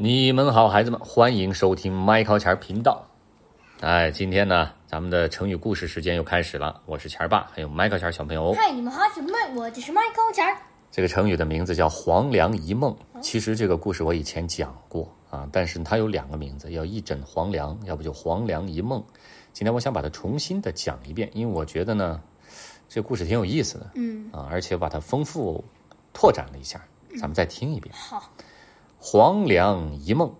你们好，孩子们，欢迎收听麦考钱频道。哎，今天呢，咱们的成语故事时间又开始了。我是钱儿爸，还有麦考钱小朋友。嗨，你们好，小朋友们，我就是麦考钱儿。这个成语的名字叫“黄粱一梦”。其实这个故事我以前讲过啊，但是它有两个名字，要一枕黄粱，要不就黄粱一梦。今天我想把它重新的讲一遍，因为我觉得呢，这故事挺有意思的，嗯，啊，而且把它丰富拓展了一下。咱们再听一遍。好，黄粱一梦。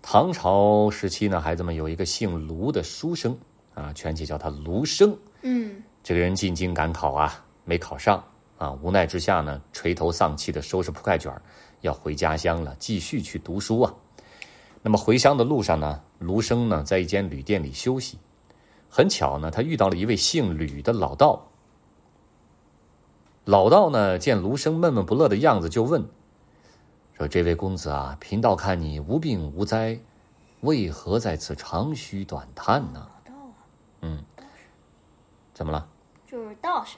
唐朝时期呢，孩子们有一个姓卢的书生啊，全体叫他卢生。嗯这个人进京赶考啊，没考上啊，无奈之下呢，垂头丧气的收拾铺盖卷儿要回家乡了，继续去读书啊。那么回乡的路上呢，卢生呢在一间旅店里休息，很巧呢，他遇到了一位姓吕的老道。老道呢见卢生闷闷不乐的样子，就问说：“这位公子啊，贫道看你无病无灾，为何在此长吁短叹呢道啊，？”怎么了？就是道士。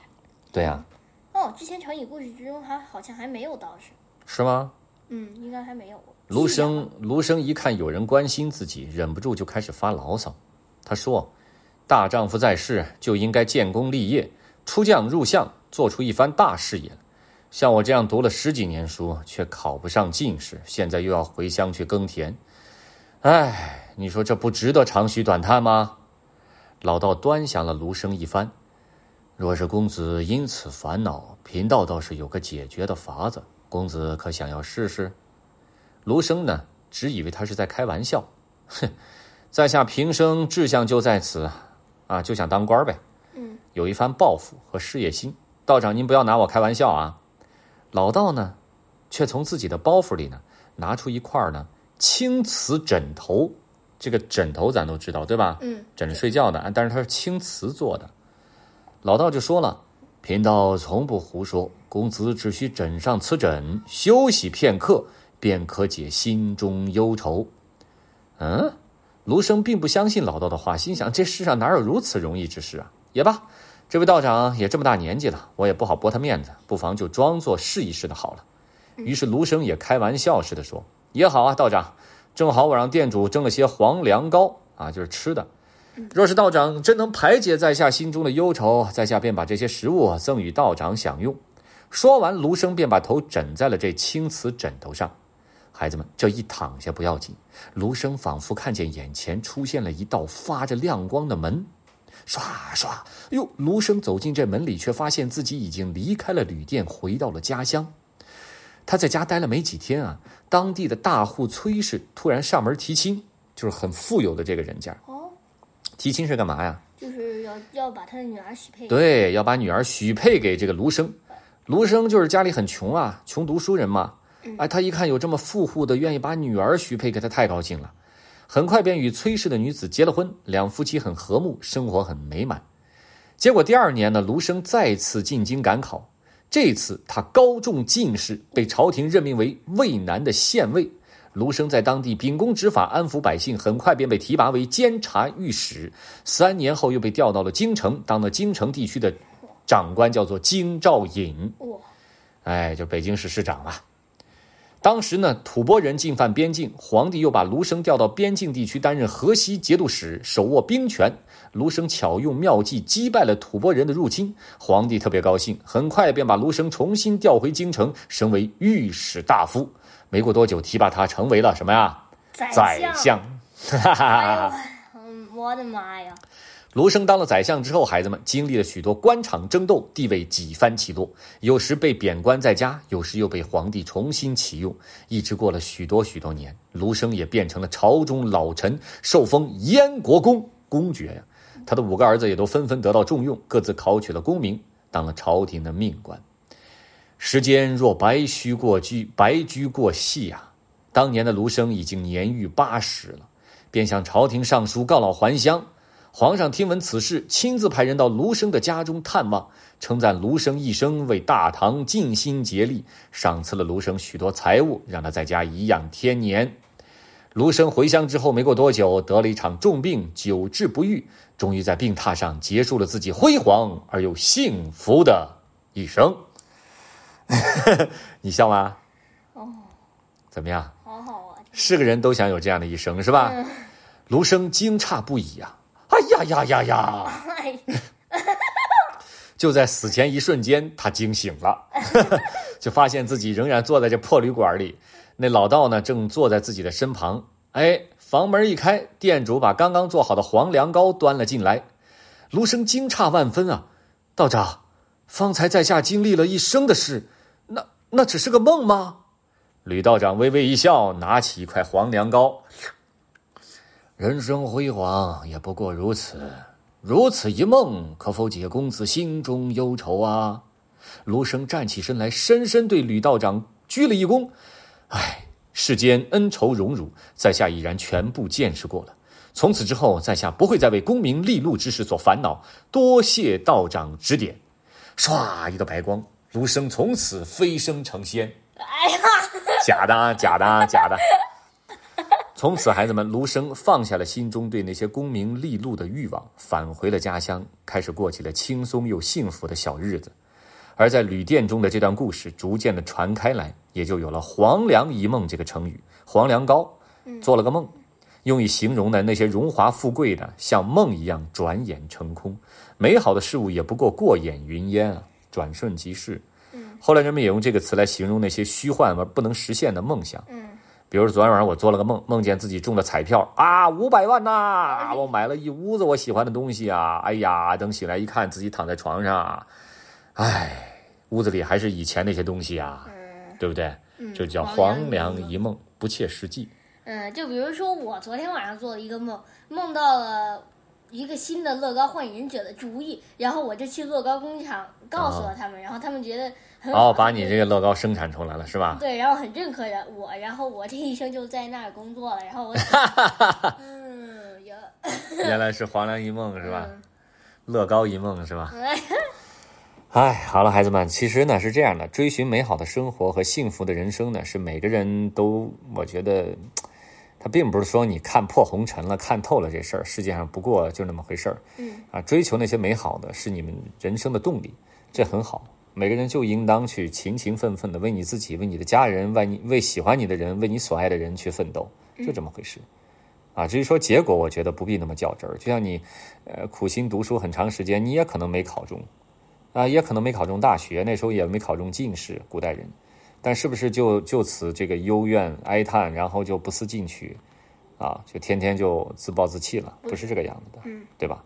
对呀、哦，之前成语故事之中还好像还没有道士。是吗？嗯，应该还没有。卢生卢生一看有人关心自己，忍不住就开始发牢骚。他说：“大丈夫在世就应该建功立业，出将入相，做出一番大事业。像我这样读了十几年书，却考不上进士，现在又要回乡去耕田，哎，你说这不值得长吁短叹吗？”老道端详了卢生一番，若是公子因此烦恼，贫道倒是有个解决的法子，公子可想要试试？卢生呢，只以为他是在开玩笑，哼，在下平生志向就在此，啊，就想当官呗，嗯，有一番抱负和事业心。道长您不要拿我开玩笑啊！老道呢，却从自己的包袱里呢拿出一块呢青瓷枕头，这个枕头咱都知道对吧？嗯，枕着睡觉的，啊但是它是青瓷做的。老道就说了：“贫道从不胡说，公子只需枕上此枕，休息片刻，便可解心中忧愁。”嗯，卢生并不相信老道的话，心想：这世上哪有如此容易之事啊？也罢，这位道长也这么大年纪了，我也不好驳他面子，不妨就装作试一试的好了。于是卢生也开玩笑似的说：“也好啊，道长，正好我让店主蒸了些黄粱糕啊，就是吃的。若是道长真能排解在下心中的忧愁，在下便把这些食物赠与道长享用。”说完，卢生便把头枕在了这青瓷枕头上。孩子们，这一躺下不要紧，卢生仿佛看见眼前出现了一道发着亮光的门，唰唰，哟！卢生走进这门里，却发现自己已经离开了旅店，回到了家乡。他在家待了没几天啊，当地的大户崔氏突然上门提亲，就是很富有的这个人家。哦，提亲是干嘛呀？就是要要把他的女儿许配。，对，要把女儿许配给这个卢生。卢生就是家里很穷啊，穷读书人嘛。哎，他一看有这么富户的愿意把女儿许配给他，太高兴了。很快便与崔氏的女子结了婚，两夫妻很和睦，生活很美满。结果第二年呢，卢生再次进京赶考，这次他高中进士，被朝廷任命为渭南的县尉。卢生在当地秉公执法，安抚百姓，很快便被提拔为监察御史。三年后又被调到了京城，当了京城地区的长官，叫做京兆尹。哎，就北京市市长啊。当时呢，吐蕃人进犯边境，皇帝又把卢生调到边境地区担任河西节度使，手握兵权。卢生巧用妙计击败了吐蕃人的入侵，皇帝特别高兴，很快便把卢生重新调回京城，升为御史大夫。没过多久，提拔他成为了什么呀？宰宰相。哈哈哈哎哈。我的妈呀！卢生当了宰相之后，孩子们经历了许多官场争斗，地位几番起落，有时被贬官在家，有时又被皇帝重新启用，一直过了许多许多年，卢生也变成了朝中老臣，受封燕国公公爵呀。他的五个儿子也都纷纷得到重用，各自考取了功名，当了朝廷的命官。时间若白驹过隙，白驹过隙呀、当年的卢生已经年逾八十了，便向朝廷上书告老还乡。皇上听闻此事，亲自派人到卢生的家中探望，称赞卢生一生为大唐尽心竭力，赏赐了卢生许多财物，让他在家颐养天年。卢生回乡之后，没过多久得了一场重病，久治不愈，终于在病榻上结束了自己辉煌而又幸福的一生。你笑吗？哦，怎么样？好好啊，是个人都想有这样的一生，是吧？卢生惊诧不已呀！哎呀呀呀呀！就在死前一瞬间，他惊醒了，就发现自己仍然坐在这破旅馆里。那老道呢，正坐在自己的身旁。哎，房门一开，店主把刚刚做好的黄粱糕端了进来。卢生惊诧万分啊！道长，方才在下经历了一生的事，那那只是个梦吗？吕道长微微一笑，拿起一块黄粱糕。人生辉煌也不过如此，如此一梦，可否解公子心中忧愁啊？卢生站起身来，深深对吕道长鞠了一躬。唉，世间恩仇荣辱，在下已然全部见识过了。从此之后，在下不会再为功名利禄之事所烦恼。多谢道长指点。唰，一道白光，卢生从此飞升成仙。哎呀，假的啊，假的啊，假的。从此，孩子们，卢生放下了心中对那些功名利禄的欲望，返回了家乡，开始过起了轻松又幸福的小日子。而在旅店中的这段故事逐渐的传开来，也就有了“黄粱一梦”这个成语。黄粱高，做了个梦，用以形容的那些荣华富贵的，像梦一样转眼成空；美好的事物也不过过眼云烟啊，转瞬即逝。后来人们也用这个词来形容那些虚幻而不能实现的梦想。嗯，比如昨天晚上我做了个梦，梦见自己中了彩票啊，五百万呐！啊我买了一屋子我喜欢的东西啊，哎呀，等醒来一看，自己躺在床上，哎，屋子里还是以前那些东西啊，对不对？这叫黄粱一梦，不切实际。嗯，就比如说我昨天晚上做了一个梦，梦到了一个新的乐高幻影忍者的主意，然后我就去乐高工厂告诉了他们，然后他们觉得很好，哦，把你这个乐高生产出来了是吧？对，然后很认可人我，然后我这一生就在那儿工作了，然后我 嗯有原来是黄粱一梦是吧？嗯乐高一梦是吧？哎，好了，孩子们，其实呢是这样的，追寻美好的生活和幸福的人生呢，是每个人都，我觉得，他并不是说你看破红尘了、看透了这事儿，世界上不过就那么回事儿。嗯啊，追求那些美好的是你们人生的动力，这很好。每个人就应当去勤勤奋奋的为你自己、为你的家人、为你为喜欢你的人、为你所爱的人去奋斗，就这么回事。啊，至于说结果，我觉得不必那么较真儿。就像你，呃，苦心读书很长时间，你也可能没考中，啊，也可能没考中大学，那时候也没考中进士，古代人，但是不是就就此这个幽怨哀叹，然后就不思进取，啊，就天天就自暴自弃了？不是这个样子的，嗯，对吧？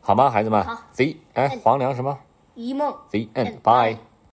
好吗，孩子们好？The 哎，嗯黄粱什么一梦。end. And bye.